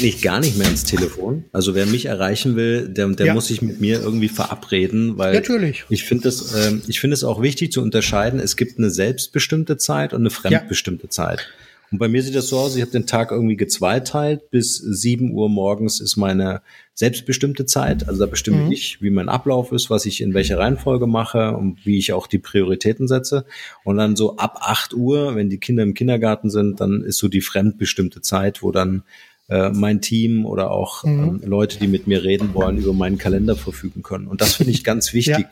Ich gar nicht mehr ins Telefon. Also wer mich erreichen will, der, der ja. muss sich mit mir irgendwie verabreden, weil Natürlich. ich finde das, ähm, ich finde es auch wichtig zu unterscheiden. Es gibt eine selbstbestimmte Zeit und eine fremdbestimmte ja. Zeit. Und bei mir sieht das so aus, ich habe den Tag irgendwie gezweiteilt. Bis sieben Uhr morgens ist meine selbstbestimmte Zeit. Also da bestimme mhm. ich, wie mein Ablauf ist, was ich in welcher Reihenfolge mache und wie ich auch die Prioritäten setze. Und dann so ab acht Uhr, wenn die Kinder im Kindergarten sind, dann ist so die fremdbestimmte Zeit, wo dann äh, mein Team oder auch mhm. ähm, Leute, die mit mir reden wollen, über meinen Kalender verfügen können. Und das finde ich ganz wichtig,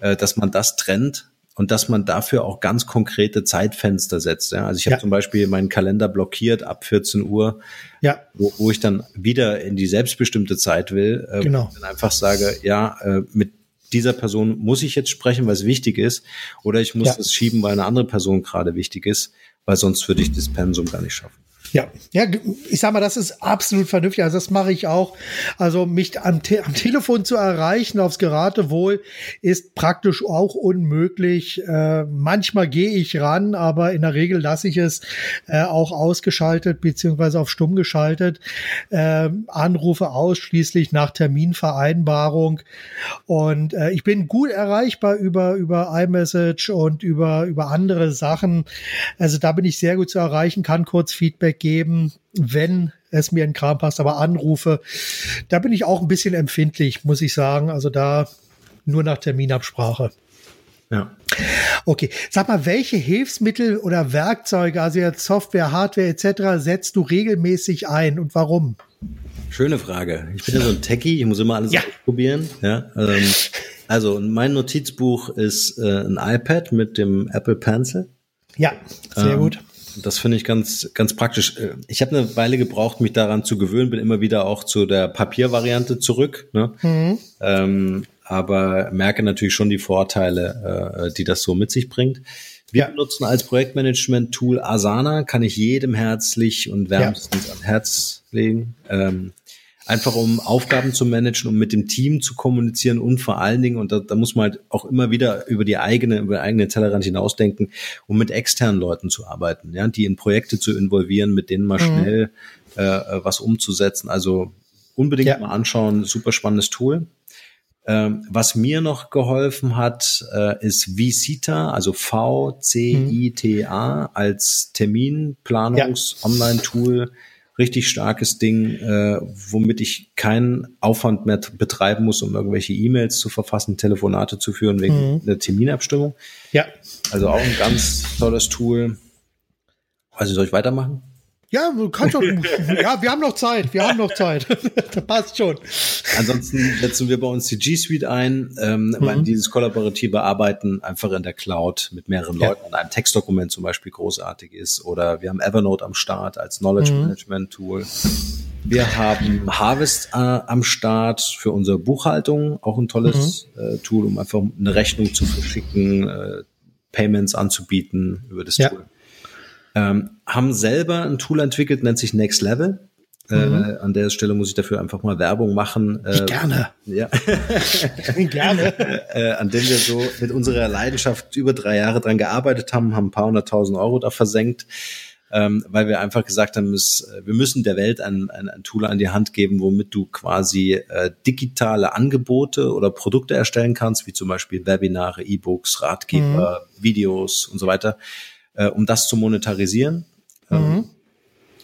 ja. äh, dass man das trennt und dass man dafür auch ganz konkrete Zeitfenster setzt. Ja? Also ich habe ja. zum Beispiel meinen Kalender blockiert ab 14 Uhr, ja. wo, wo ich dann wieder in die selbstbestimmte Zeit will. Äh, genau. Und dann einfach sage, ja, äh, mit dieser Person muss ich jetzt sprechen, weil es wichtig ist, oder ich muss es schieben, weil eine andere Person gerade wichtig ist, weil sonst würde ich das Pensum gar nicht schaffen. Ja, ja, ich sag mal, das ist absolut vernünftig. Also das mache ich auch. Also mich am, Te am Telefon zu erreichen aufs Geratewohl ist praktisch auch unmöglich. Äh, manchmal gehe ich ran, aber in der Regel lasse ich es äh, auch ausgeschaltet beziehungsweise auf stumm geschaltet. Äh, Anrufe ausschließlich nach Terminvereinbarung und äh, ich bin gut erreichbar über über iMessage und über über andere Sachen. Also da bin ich sehr gut zu erreichen, kann kurz Feedback geben, wenn es mir in Kram passt, aber Anrufe, da bin ich auch ein bisschen empfindlich, muss ich sagen. Also da nur nach Terminabsprache. Ja. Okay, sag mal, welche Hilfsmittel oder Werkzeuge, also jetzt Software, Hardware etc., setzt du regelmäßig ein und warum? Schöne Frage. Ich bin ja so ein Techie, ich muss immer alles ja. ausprobieren. Ja, ähm, also mein Notizbuch ist äh, ein iPad mit dem Apple Pencil. Ja, sehr ähm, gut. Das finde ich ganz, ganz praktisch. Äh, ich habe eine Weile gebraucht, mich daran zu gewöhnen, bin immer wieder auch zu der Papiervariante zurück. Ne? Mhm. Ähm, aber merke natürlich schon die Vorteile, äh, die das so mit sich bringt. Wir ja. benutzen als Projektmanagement-Tool Asana, kann ich jedem herzlich und wärmstens ja. ans Herz legen. Ähm, einfach um Aufgaben zu managen, um mit dem Team zu kommunizieren und vor allen Dingen, und da, da muss man halt auch immer wieder über die eigene, über die eigene Tellerrand hinausdenken, um mit externen Leuten zu arbeiten, ja, die in Projekte zu involvieren, mit denen mal mhm. schnell äh, was umzusetzen. Also unbedingt ja. mal anschauen, super spannendes Tool. Ähm, was mir noch geholfen hat, äh, ist VCITA, also V-C-I-T-A als Terminplanungs-Online-Tool richtig starkes Ding, äh, womit ich keinen Aufwand mehr betreiben muss, um irgendwelche E-Mails zu verfassen, Telefonate zu führen wegen mhm. einer Terminabstimmung. Ja. Also auch ein ganz tolles Tool. Also soll ich weitermachen? Ja, du kannst doch. ja, wir haben noch Zeit. Wir haben noch Zeit. das passt schon. Ansonsten setzen wir bei uns die G Suite ein, ähm, mhm. weil dieses kollaborative Arbeiten einfach in der Cloud mit mehreren ja. Leuten an einem Textdokument zum Beispiel großartig ist. Oder wir haben Evernote am Start als Knowledge mhm. Management Tool. Wir haben Harvest äh, am Start für unsere Buchhaltung, auch ein tolles mhm. äh, Tool, um einfach eine Rechnung zu verschicken, äh, Payments anzubieten über das ja. Tool ähm, haben selber ein Tool entwickelt, nennt sich Next Level. Äh, mhm. Äh, an der Stelle muss ich dafür einfach mal Werbung machen. Äh, gerne. Ja. gerne. äh, an dem wir so mit unserer Leidenschaft über drei Jahre dran gearbeitet haben, haben ein paar hunderttausend Euro da versenkt ähm, weil wir einfach gesagt haben, es, äh, wir müssen der Welt ein, ein, ein Tool an die Hand geben, womit du quasi äh, digitale Angebote oder Produkte erstellen kannst, wie zum Beispiel Webinare, E-Books, Ratgeber, mhm. Videos und so weiter, äh, um das zu monetarisieren. Ähm, mhm.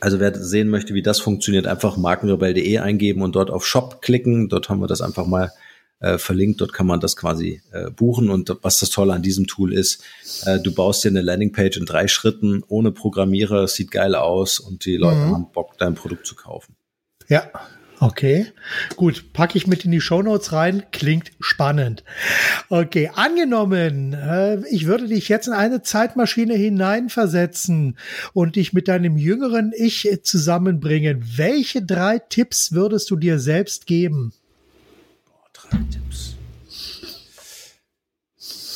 Also wer sehen möchte, wie das funktioniert, einfach markenrebell.de eingeben und dort auf Shop klicken. Dort haben wir das einfach mal äh, verlinkt. Dort kann man das quasi äh, buchen. Und was das Tolle an diesem Tool ist, äh, du baust dir eine Landingpage in drei Schritten ohne Programmierer, sieht geil aus und die Leute mhm. haben Bock, dein Produkt zu kaufen. Ja, Okay, gut, packe ich mit in die Shownotes rein. Klingt spannend. Okay, angenommen, äh, ich würde dich jetzt in eine Zeitmaschine hineinversetzen und dich mit deinem jüngeren Ich zusammenbringen. Welche drei Tipps würdest du dir selbst geben? Tipps.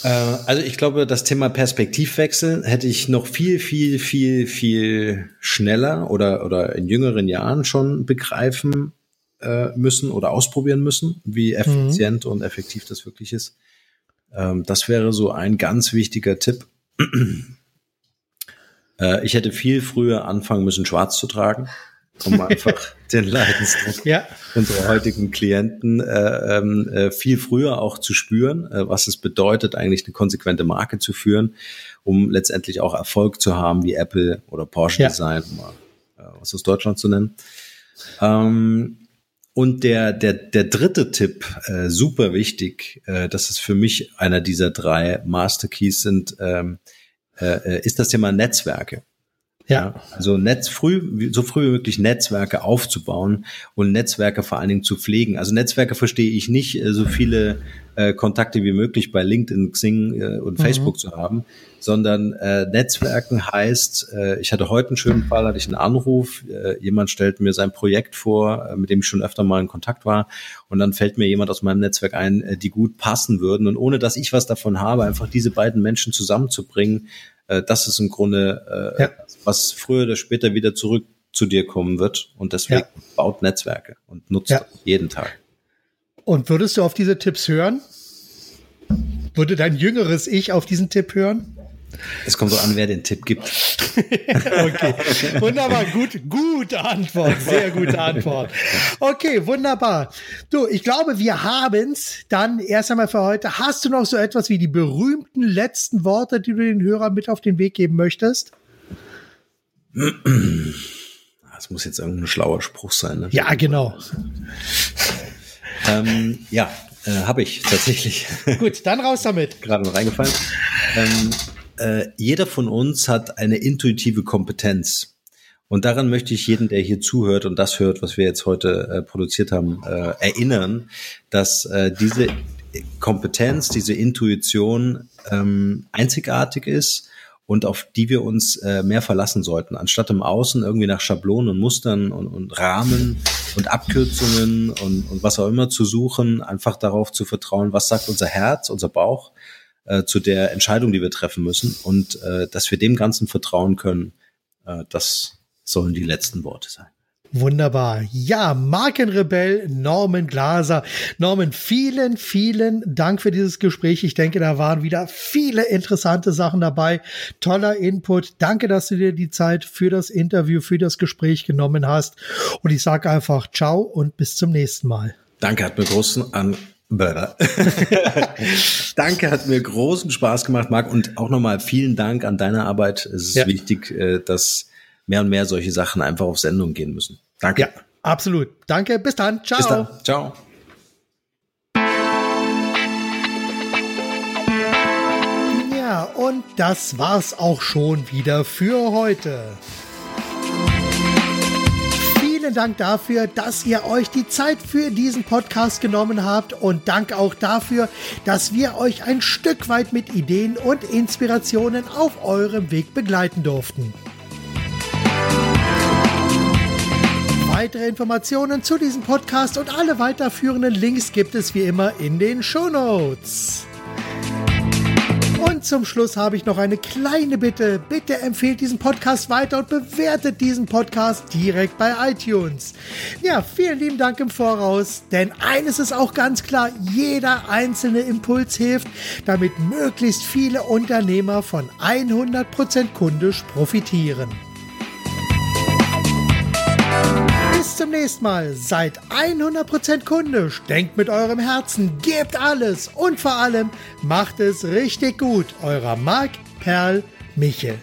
Äh, also ich glaube, das Thema Perspektivwechsel hätte ich noch viel, viel, viel, viel schneller oder, oder in jüngeren Jahren schon begreifen äh, müssen oder ausprobieren müssen, wie mhm. effizient mhm. und effektiv das wirklich ist. Ähm, das wäre so ein ganz wichtiger Tipp. Äh, ich hätte viel früher anfangen müssen, schwarz zu tragen um einfach den Leidensdruck ja. unserer heutigen Klienten äh, ähm, äh, viel früher auch zu spüren, äh, was es bedeutet, eigentlich eine konsequente Marke zu führen, um letztendlich auch Erfolg zu haben, wie Apple oder Porsche ja. Design, um mal äh, was aus Deutschland zu nennen. Ähm, und der, der, der dritte Tipp, äh, super wichtig, äh, das ist für mich einer dieser drei Master Keys sind, ähm, äh, äh ist das Thema Netzwerke. Ja. Also Netz früh, so früh wie möglich Netzwerke aufzubauen und Netzwerke vor allen Dingen zu pflegen. Also Netzwerke verstehe ich nicht, äh, so viele äh, Kontakte wie möglich bei LinkedIn, Xing äh, und mhm. Facebook zu haben, sondern äh, Netzwerken heißt, äh, ich hatte heute einen schönen Fall, hatte ich einen Anruf, äh, jemand stellt mir sein Projekt vor, äh, mit dem ich schon öfter mal in Kontakt war und dann fällt mir jemand aus meinem Netzwerk ein, äh, die gut passen würden und ohne dass ich was davon habe, einfach diese beiden Menschen zusammenzubringen, äh, das ist im Grunde, äh, ja. was früher oder später wieder zurück zu dir kommen wird. Und deswegen ja. baut Netzwerke und nutzt ja. jeden Tag. Und würdest du auf diese Tipps hören? Würde dein jüngeres Ich auf diesen Tipp hören? Es kommt so an, wer den Tipp gibt. okay, wunderbar, gut, gute Antwort, sehr gute Antwort. Okay, wunderbar. Du, ich glaube, wir haben's dann erst einmal für heute. Hast du noch so etwas wie die berühmten letzten Worte, die du den Hörern mit auf den Weg geben möchtest? Das muss jetzt irgendein schlauer Spruch sein. Ne? Ja, genau. ähm, ja, äh, habe ich tatsächlich. Gut, dann raus damit. Gerade mal reingefallen. Ähm, äh, jeder von uns hat eine intuitive Kompetenz. Und daran möchte ich jeden, der hier zuhört und das hört, was wir jetzt heute äh, produziert haben, äh, erinnern, dass äh, diese Kompetenz, diese Intuition ähm, einzigartig ist und auf die wir uns äh, mehr verlassen sollten, anstatt im Außen irgendwie nach Schablonen und Mustern und, und Rahmen und Abkürzungen und, und was auch immer zu suchen, einfach darauf zu vertrauen, was sagt unser Herz, unser Bauch äh, zu der Entscheidung, die wir treffen müssen und äh, dass wir dem Ganzen vertrauen können, äh, das sollen die letzten Worte sein. Wunderbar. Ja, Markenrebell Norman Glaser. Norman, vielen, vielen Dank für dieses Gespräch. Ich denke, da waren wieder viele interessante Sachen dabei. Toller Input. Danke, dass du dir die Zeit für das Interview, für das Gespräch genommen hast. Und ich sage einfach ciao und bis zum nächsten Mal. Danke, hat mir großen an Danke, hat mir großen Spaß gemacht, Marc. Und auch nochmal vielen Dank an deine Arbeit. Es ist ja. wichtig, äh, dass mehr und mehr solche Sachen einfach auf Sendung gehen müssen. Danke. Ja, absolut. Danke. Bis dann. Ciao. Bis dann. Ciao. Ja, und das war's auch schon wieder für heute vielen Dank dafür, dass ihr euch die Zeit für diesen Podcast genommen habt und danke auch dafür, dass wir euch ein Stück weit mit Ideen und Inspirationen auf eurem Weg begleiten durften. Weitere Informationen zu diesem Podcast und alle weiterführenden Links gibt es wie immer in den Show Notes. Und zum Schluss habe ich noch eine kleine Bitte. Bitte empfehlt diesen Podcast weiter und bewertet diesen Podcast direkt bei iTunes. Ja, vielen lieben Dank im Voraus, denn eines ist auch ganz klar, jeder einzelne Impuls hilft, damit möglichst viele Unternehmer von 100% kundisch profitieren. Bis zum nächsten Mal. Seid 100% kundisch. Denkt mit eurem Herzen. Gebt alles. Und vor allem macht es richtig gut. Eurer Marc Perl Michel.